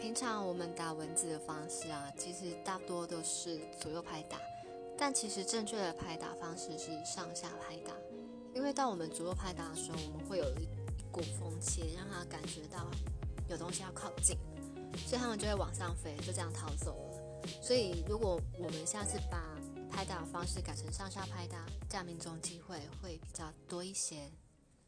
平常我们打蚊子的方式啊，其实大多都是左右拍打，但其实正确的拍打方式是上下拍打，因为当我们左右拍打的时候，我们会有一股风切，让它感觉到有东西要靠近，所以它们就会往上飞，就这样逃走了。所以如果我们下次把拍打的方式改成上下拍打，这样命中机会会比较多一些。